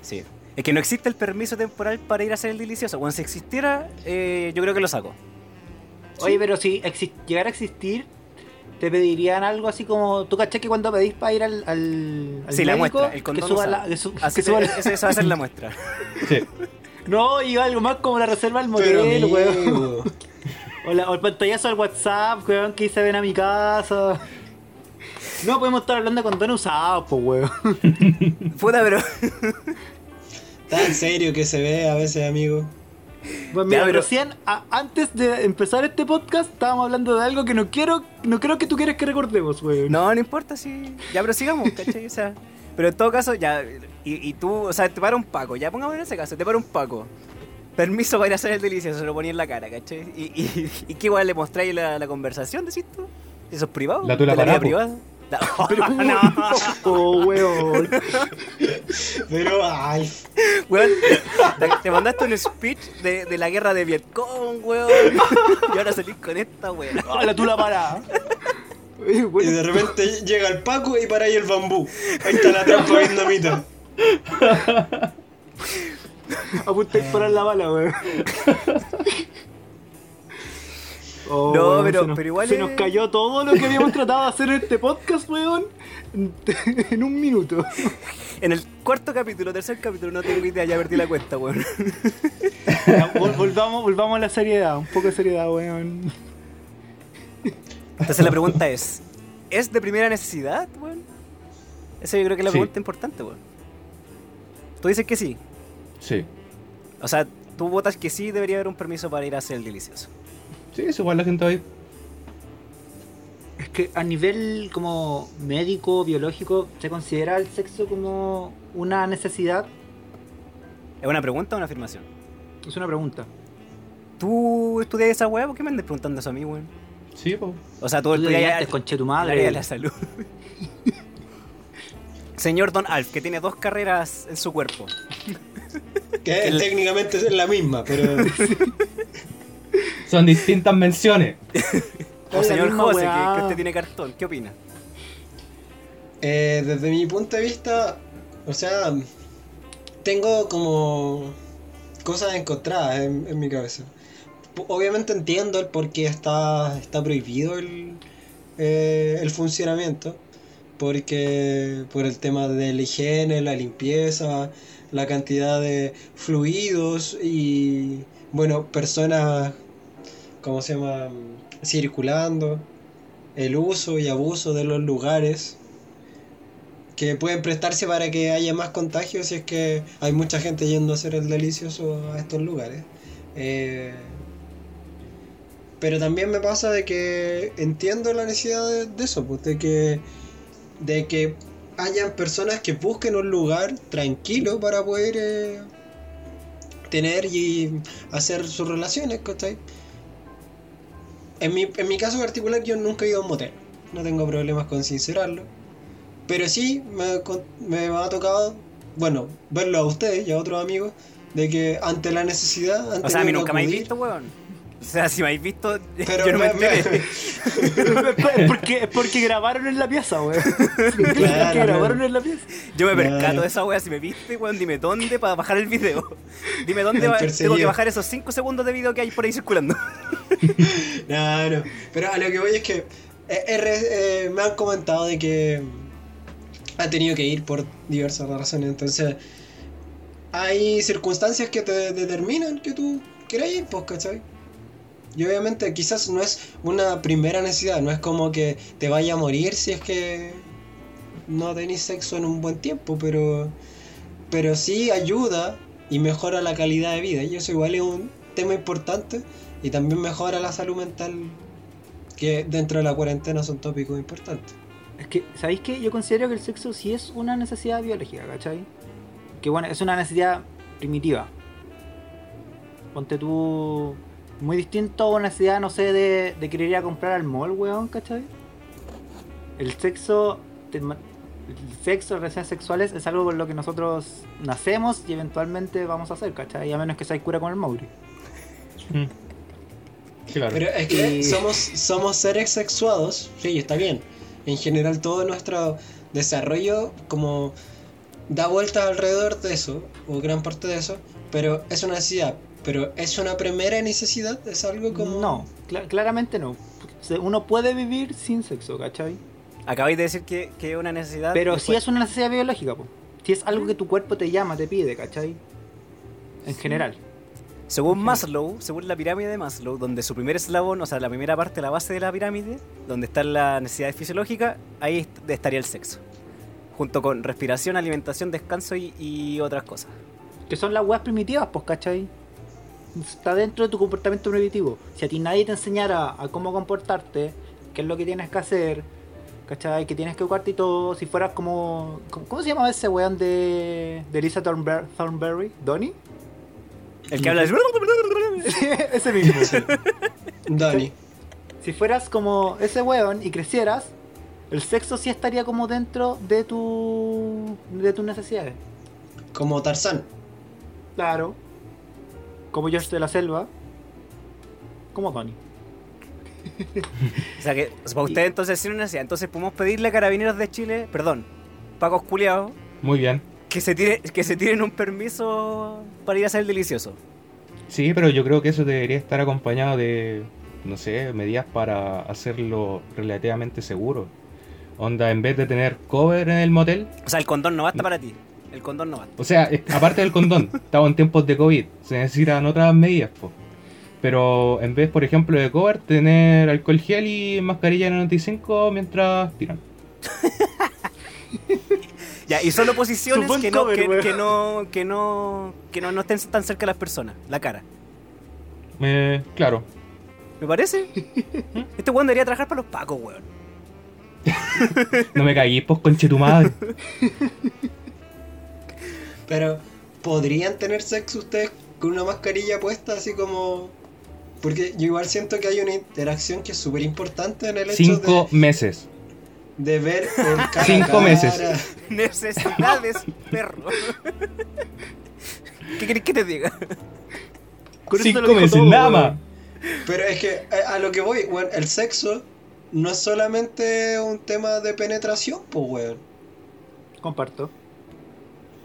Sí. Es que no existe el permiso temporal para ir a hacer el delicioso. Cuando si existiera, eh, yo creo que lo saco. Oye, pero si llegara a existir, te pedirían algo así como. ¿Tú caché que cuando pedís para ir al, al, al Sí, la médico, muestra, el que condón suba usado. la, que su- Así que suba se- la- esa esa va a ser la muestra. sí. No, y algo más como la reserva del motel, weón. O, la- o el pantallazo del WhatsApp, weón, que dice ven a mi casa. No podemos estar hablando de condones usados, pues, weón. Puta, pero. tan serio que se ve a veces, amigo. Bueno, mira, Ya, pero- recién, a- antes de empezar este podcast, estábamos hablando de algo que no quiero, no creo que tú quieres que recordemos, weón. No, no importa si. Ya, pero sigamos, ¿cachai? O sea. Pero en todo caso, ya. Y, y tú, o sea, te para un Paco, ya pongamos en ese caso, te para un Paco. Permiso para ir a hacer el delicioso, se lo ponía en la cara, ¿cachai? Y, y, y qué igual le mostráis la, la conversación, decís tú. ¿Eso es privado? La tula ¿De la? Pero, no, Oh, weón. Pero, ay, weón, te, te mandaste un speech de, de la guerra de Vietcong, weón. Y ahora salís con esta, weón. Ah, la tula para. Oye, y de repente llega el Paco y para ahí el bambú. Ahí está la trampa vietnamita. apunta a disparar la bala, weón. Oh, No, pero- nos, pero igual se es- nos cayó todo lo que habíamos tratado de hacer en este podcast, weón, en, en un minuto. En el cuarto capítulo, tercer capítulo, no tengo idea, ya perdí la cuenta, weón. Ya, vol- volvamos, volvamos a la seriedad, un poco de seriedad, weón. Entonces la pregunta es, ¿es de primera necesidad, weón? Esa yo creo que es la Sí. pregunta importante, weón. Tú dices que sí. Sí. O sea, tú votas que sí debería haber un permiso para ir a hacer el delicioso. Sí, eso igual la gente va a ir. Es que a nivel como médico, biológico, ¿se considera el sexo como una necesidad? ¿Es una pregunta o una afirmación? Es una pregunta. ¿Tú estudias esa weá? ¿Por qué me andas preguntando eso a mí, weón? Sí, pues. O sea, tú Tú estudias deberías conche tu madre. de la salud. Señor Don Alf, que tiene dos carreras en su cuerpo. Que técnicamente es la misma, pero Son distintas menciones. O señor José, que, que usted tiene cartón. ¿Qué opina? eh, desde mi punto de vista, o sea, tengo como cosas encontradas en, en mi cabeza. Obviamente entiendo el por qué está, está prohibido el, eh, el funcionamiento. Porque por el tema de la higiene, la limpieza, la cantidad de fluidos y, bueno, personas, ¿cómo se llama? Circulando, el uso y abuso de los lugares que pueden prestarse para que haya más contagios si es que hay mucha gente yendo a hacer el delicioso a estos lugares. Eh, pero también me pasa de que entiendo la necesidad de, eso, pues, de que de que hayan personas que busquen un lugar tranquilo para poder eh, tener y hacer sus relaciones, ¿cachai? En mi, en mi caso particular yo nunca he ido a un motel, no tengo problemas con sincerarlo, pero sí me, con- me ha tocado, bueno, verlo a ustedes y a otros amigos, de que ante la necesidad... han O sea, a mí nunca me habéis acudir. visto, weón. O sea, si me habéis visto, Pero yo no me me- me- enteré. es, porque, es porque grabaron en la pieza, weón. Claro, que grabaron en la pieza. Yo me Claro. percato de esa wea. Si me viste, weón, dime dónde para bajar el video. Dime dónde va- tengo que bajar esos 5 segundos de video que hay por ahí circulando. No, no. Pero a lo que voy es que eh, eh, eh, me han comentado de que han tenido que ir por diversas razones. Entonces, hay circunstancias que te determinan que tú quieras ir, pues, ¿cachai? Y obviamente quizás no es una primera necesidad, no es como que te vaya a morir si es que no tenés sexo en un buen tiempo, pero, pero sí ayuda y mejora la calidad de vida. Y eso igual es un tema importante y también mejora la salud mental, que dentro de la cuarentena son tópicos importantes. Es que, ¿sabéis qué? Yo considero que el sexo sí es una necesidad biológica, ¿cachai? Que bueno, es una necesidad primitiva. Ponte tú. Muy distinto a una necesidad, no sé, de, de querer ir a comprar al mall, weón, ¿cachai? El sexo. te el sexo, las relaciones sexuales es algo con lo que nosotros nacemos y eventualmente vamos a hacer, ¿cachai? A menos que seas cura con el Mauri. Claro. Pero es que Y- somos, somos seres sexuados, sí, está bien. En general todo nuestro desarrollo como da vueltas alrededor de eso, o gran parte de eso, pero es una necesidad. Pero es una primera necesidad, es algo como... No, cla- claramente no. Uno puede vivir sin sexo, ¿cachai? Acabáis de decir que, que es una necesidad. Pero después- sí es una necesidad biológica, po. Si es algo que tu cuerpo te llama, te pide, ¿cachai? En general. Según Maslow, según la pirámide de Maslow, donde su primer eslabón, o sea, la primera parte, la base de la pirámide, donde está la necesidad fisiológica, ahí est- estaría el sexo. Junto con respiración, alimentación, descanso y, y otras cosas. Que son las weas primitivas, pues, ¿cachai? Está dentro de tu comportamiento primitivo. Si a ti nadie te enseñara a cómo comportarte, qué es lo que tienes que hacer, ¿cachai? Que tienes que educarte y todo. Si fueras como. ¿Cómo, se llama ese weón de, de Lisa Thornber- Thornberry? ¿Donnie? El que habla es... ese mismo. Dani. Si fueras como ese weón y crecieras, el sexo sí estaría como dentro de tu. de tus necesidades. Como Tarzán. Claro. Como George de la Selva. Como Tony. O sea que, para ustedes entonces sí no necesidad. Entonces podemos pedirle a Carabineros de Chile, perdón, Pacos Culeados, Muy bien. Que se, tire, que se tiren un permiso para ir a hacer el delicioso. Sí, pero yo creo que eso debería estar acompañado de, no sé, medidas para hacerlo relativamente seguro. Onda, en vez de tener cover en el motel, O sea, el condón no basta para ti. El condón no basta. o sea, aparte del condón, estamos en tiempos de COVID, se necesitan otras medidas, po. Pero en vez, por ejemplo, de cover, tener alcohol gel y mascarilla N95 mientras tiran. Ya, y solo posiciones que no, cover, que, no, que no, que no, no estén tan cerca de las personas, la cara. Eh, claro. ¿Me parece? Este weón debería trabajar para los pacos, weón. No me caguís, pues, conche tu madre. Pero, ¿podrían tener sexo ustedes con una mascarilla puesta así como...? Porque yo igual siento que hay una interacción que es súper importante en el hecho Cinco meses. De, ver el cara Cinco cara. meses. Necesidades, perro. ¿Qué querés que te diga? Con Cinco meses, todo, nada más. Pero es que a, a lo que voy, weón, el sexo no es solamente un tema de penetración, pues, weón. Comparto.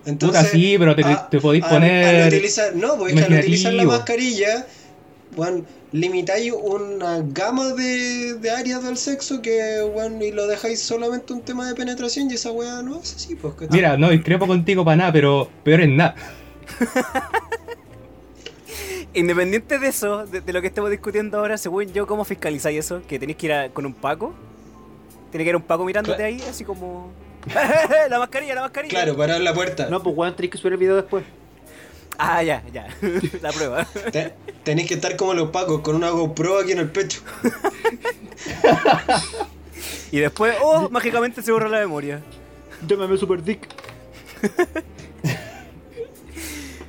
Entonces, Puta, sí, pero te, a- te podéis poner. al utilizar, no, pues es que al utilizar la mascarilla, weón, limitáis una gama de, de áreas del sexo que, weón, y lo dejáis solamente un tema de penetración y esa weá no es así, pues. Mira, no discrepo contigo para nada, pero peor en nada. Independiente de eso, de, de lo que estamos discutiendo ahora, según yo, ¿cómo fiscalizáis eso? ¿Que tenéis que ir a- con un paco? ¿Tiene que ir un paco mirándote ahí, así como... la mascarilla, la mascarilla! Claro, parar la puerta. No, pues weón, tenéis que subir el video después. Ah, ya, ya. la prueba. Te- tenéis que estar como los pacos, con una GoPro aquí en el pecho. Y después, oh, mágicamente se borra la memoria. Llámame Super Dick.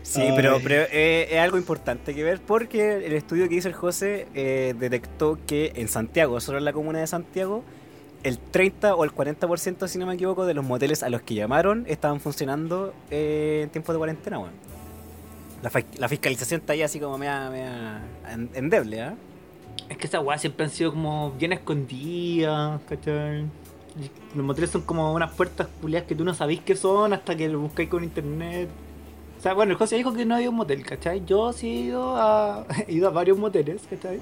Sí, pero, pero eh, es algo importante que ver porque el estudio que hizo el José eh, detectó que en Santiago, solo en la comuna de Santiago, el 30 o el 40%, si no me equivoco, de los moteles a los que llamaron estaban funcionando eh, en tiempos de cuarentena, weón. La, la fiscalización está ahí así como mea, mea en- endeble, ¿ah? Es que esas weas siempre han sido como bien escondidas, ¿cachai? Los moteles son como unas puertas culiadas que tú no sabéis qué son hasta que lo buscáis con internet. O sea, bueno, el José dijo que no ha ido a un motel, ¿cachai? Yo sí he ido a, he ido a varios moteles, ¿cachai?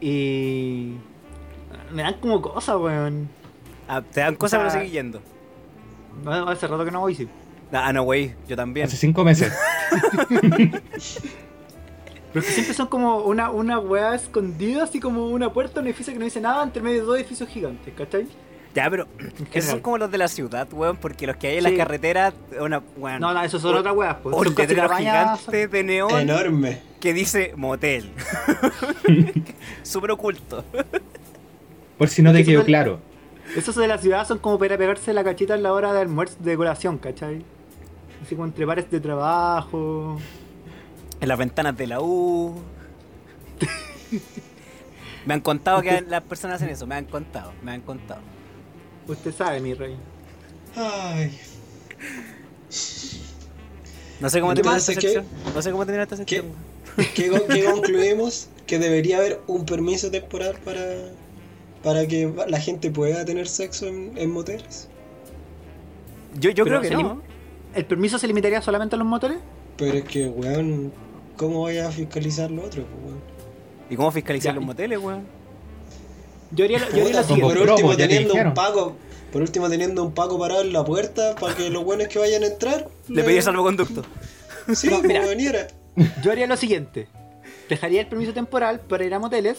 Y... Me dan como cosas, weón. Ah, te dan cosas O sea, para seguir yendo. Hace rato que no voy, sí. Ah, no, güey, yo también. Hace cinco meses. Pero es que siempre son como una, una weá escondida, así como una puerta, un edificio que no dice nada, entre medio de dos edificios gigantes, ¿cachai? Ya, pero esos son como los de la ciudad, weón, porque los que hay en Sí. las carreteras, una, weón, No, no, esos son otras weas, pues. un letrero gigante de neón Enorme. que dice motel. Súper oculto. Por si no te quedó claro. Esos de la ciudad son como para pegarse la cachita en la hora de almuerzo de colación, ¿cachai? Así como entre bares de trabajo. En las ventanas de la U. me han contado que las personas hacen eso, me han contado, me han contado. Usted sabe, mi rey. Ay, No sé cómo terminar esta sección. No sé cómo terminar esta sección. ¿qué, co- qué concluimos? Que debería haber un permiso temporal para, para que la gente pueda tener sexo en, en moteles. Yo, yo creo que no. ¿El permiso se limitaría solamente a los moteles? Pero es que, weón, ¿cómo vaya a fiscalizar lo otro? po, weón? ¿Y cómo fiscalizar Ya. los moteles, weón? Yo haría, lo- yo haría por siguiente. promos, último teniendo un pago, por último teniendo un pago parado en la puerta para que los buenos que vayan a entrar Le pedí salvoconducto. Sí, No, mira. como viniera. Yo haría lo siguiente. Dejaría el permiso temporal para ir a moteles,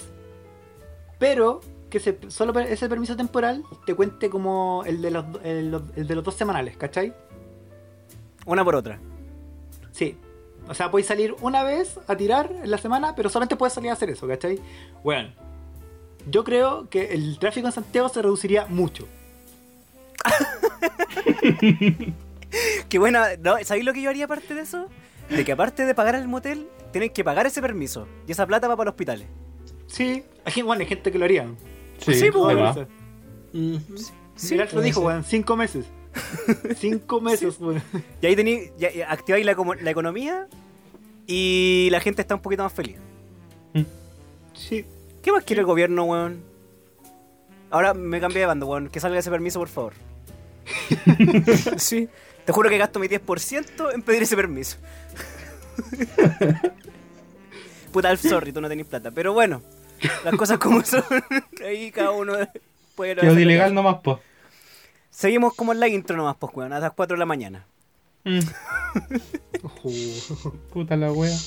pero que se, solo ese permiso temporal te cuente como el de los, el, el de los dos semanales, ¿cachai? Una por otra. Sí. O sea, puedes salir una vez a tirar en la semana, pero solamente puedes salir a hacer eso, ¿cachai? Bueno, yo creo que el tráfico en Santiago se reduciría mucho. Qué buena. ¿no? ¿Sabéis lo que yo haría aparte de eso? De que aparte de pagar el motel, tienen que pagar ese permiso. Y esa plata va para los hospitales. Sí, hay, bueno, hay gente que lo haría. Sí, Sí, pues. Bueno. Sí, Mira, lo dijo, weón, cinco meses. cinco meses, weón. Y ahí ya activáis la, como- la economía y la gente está un poquito más feliz. Sí. ¿Qué más quiere el gobierno, weón? Ahora me cambié de bando, weón. Que salga ese permiso, por favor. sí. Te juro que gasto mi 10% en pedir ese permiso. Puta, Alf, sorry, tú no tenés plata. Pero bueno, las cosas como son. Ahí cada uno puede... Quedó de ilegal nomás, pues. Seguimos como en la intro nomás, pues, weón. A las 4 de la mañana. Puta la wea.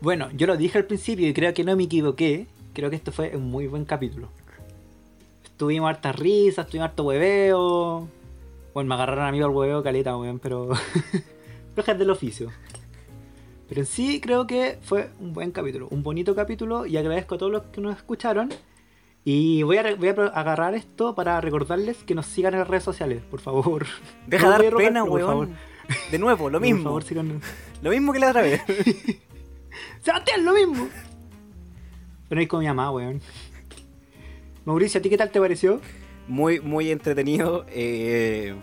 Bueno, yo lo dije al principio y creo que no me equivoqué. Creo que esto fue un muy buen capítulo. Estuvimos hartas risas, estuvimos harto hueveo. Bueno, me agarraron a mí al hueveo caleta, weón, pero. Rojas del oficio. Pero en sí creo que fue un buen capítulo, un bonito capítulo y agradezco a todos los que nos escucharon. Y voy a, voy a agarrar esto para recordarles que nos sigan en las redes sociales, por favor. Deja No dar rogar, pena, por favor. weón. De nuevo, lo Por mismo. favor, síganos. Lo mismo que la otra vez. Sebastián, lo mismo. Pero ahí con mi mamá, weón. Mauricio, ¿a ti qué tal te pareció? Muy, muy entretenido. eh,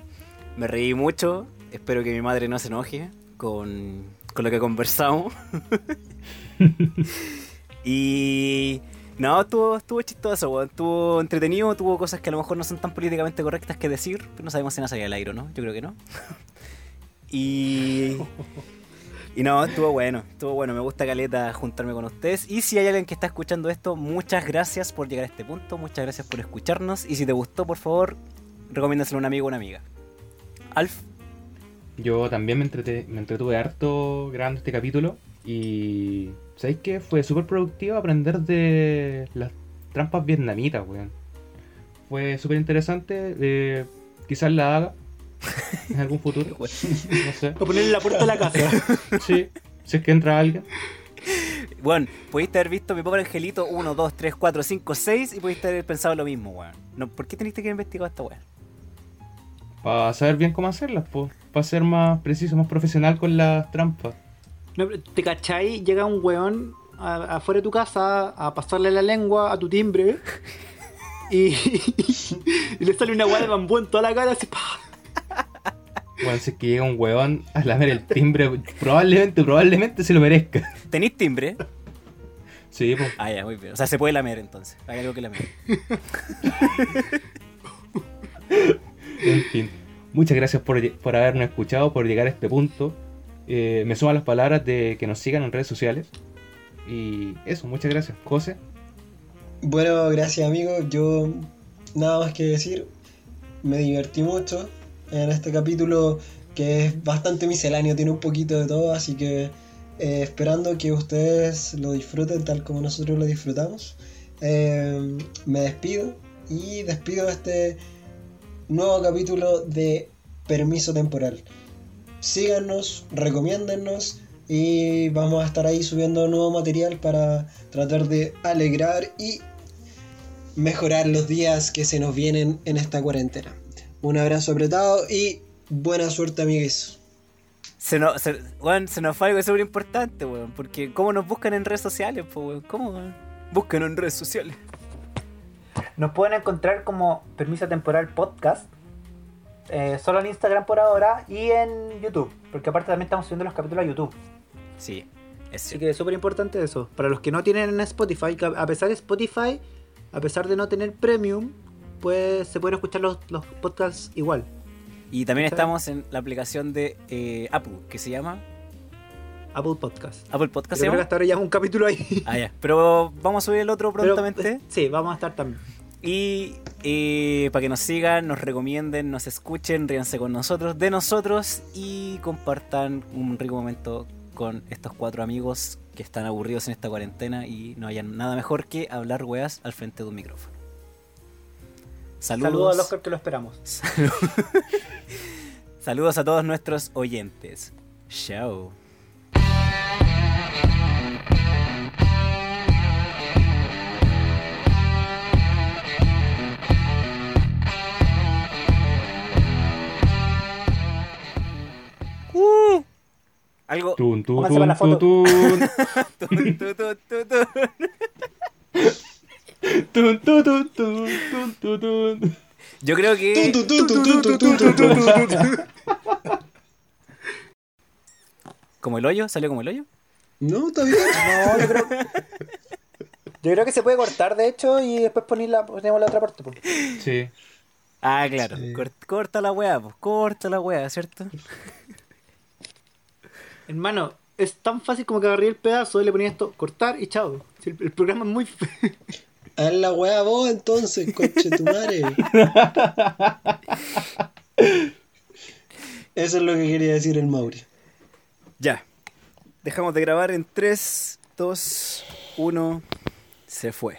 me reí mucho. Espero que mi madre no se enoje con, con lo que conversamos. y. No, estuvo, estuvo chistoso, weón. Estuvo entretenido. Tuvo cosas que a lo mejor no son tan políticamente correctas que decir. Pero no sabemos si no salía al aire no. Yo creo que no. y. Y no, estuvo bueno, estuvo bueno, me gusta Caleta juntarme con ustedes. Y si hay alguien que está escuchando esto, muchas gracias por llegar a este punto, muchas gracias por escucharnos. Y si te gustó, por favor, recomiéndaselo a un amigo o una amiga. Alf, Yo también me, entrete- me entretuve harto grabando este capítulo y ¿sabéis qué? Fue súper productivo aprender de las trampas vietnamitas, weón. Fue súper interesante, eh, quizás la haga en algún futuro, no sé. A ponerle la puerta de la casa. Sí, si es que entra alguien. bueno, pudiste haber visto mi pobre angelito 1, 2, 3, 4, 5, 6 y pudiste haber pensado lo mismo, weón. No, ¿Por qué teniste que investigar esta weón? Para saber bien cómo hacerlas, pues. Para ser más preciso, más profesional con las trampas. No, pero ¿Te cachai? Llega un weón a- afuera de tu casa a pasarle la lengua a tu timbre y, y le sale una weá de bambú en toda la cara así. ¡pah! Bueno, si es que llega un weón a lamer el timbre, probablemente, probablemente se lo merezca. ¿Tenís timbre? Sí, pues. Ah, ya, muy bien. O sea, se puede lamer entonces. Hay algo que lamer. En fin, muchas gracias por, por habernos escuchado, por llegar a este punto. Eh, me suman las palabras de que nos sigan en redes sociales. Y eso, muchas gracias. José, Bueno, gracias amigos. Yo nada más que decir. Me divertí mucho en este capítulo que es bastante misceláneo, tiene un poquito de todo, así que eh, esperando que ustedes lo disfruten tal como nosotros lo disfrutamos. Eh, me despido y despido este nuevo capítulo de Permiso Temporal. Síganos, recomiéndennos y vamos a estar ahí subiendo nuevo material para tratar de alegrar y mejorar los días que se nos vienen en esta cuarentena. Un abrazo apretado y buena suerte amigues. Se nos, se, se nos fue algo súper importante, weón. Porque ¿cómo nos buscan en redes sociales, po, weón? ¿Cómo, weón? Búsquenos en redes sociales. Nos pueden encontrar como Permiso Temporal Podcast. Eh, solo en Instagram por ahora y en YouTube. Porque aparte también estamos subiendo los capítulos a YouTube. Sí, es Así que es súper importante eso. Para los que no tienen Spotify, a pesar de Spotify, a pesar de no tener premium, pues se pueden escuchar los, los podcasts igual. Y también estamos en la aplicación de eh, Apple, que se llama Apple Podcast. Apple Podcast. Yo ¿se creo que hasta ahora ya es un capítulo ahí. Ah, ya. Pero vamos a subir el otro Pero, prontamente. eh, sí, vamos a estar también. Y eh, para que nos sigan, nos recomienden, nos escuchen, ríanse con nosotros, de nosotros y compartan un rico momento con estos cuatro amigos que están aburridos en esta cuarentena y no hayan nada mejor que hablar weas al frente de un micrófono. Saludos. Saludos a los que lo esperamos. Saludos a todos nuestros oyentes. Chao. ¡Uh! Algo. Tun, tun, tun, la foto. Tun, tun, tun, tun, tun, tun. Yo creo que. ¿Como el hoyo? ¿Salió como el hoyo? No, está bien. No, yo creo. Yo creo que se puede cortar, de hecho, y después poner la, ponemos la otra parte. Sí. Ah, claro. Corta, corta la weá, pues. Corta la weá, ¿cierto? Hermano, es tan fácil como que agarré el pedazo y le ponía esto, cortar y chao. El, el programa es muy. fe- Haz la weá vos entonces, coche tu madre. Eso es lo que quería decir el Mauri. Ya. Dejamos de grabar en 3, 2, 1. Se fue.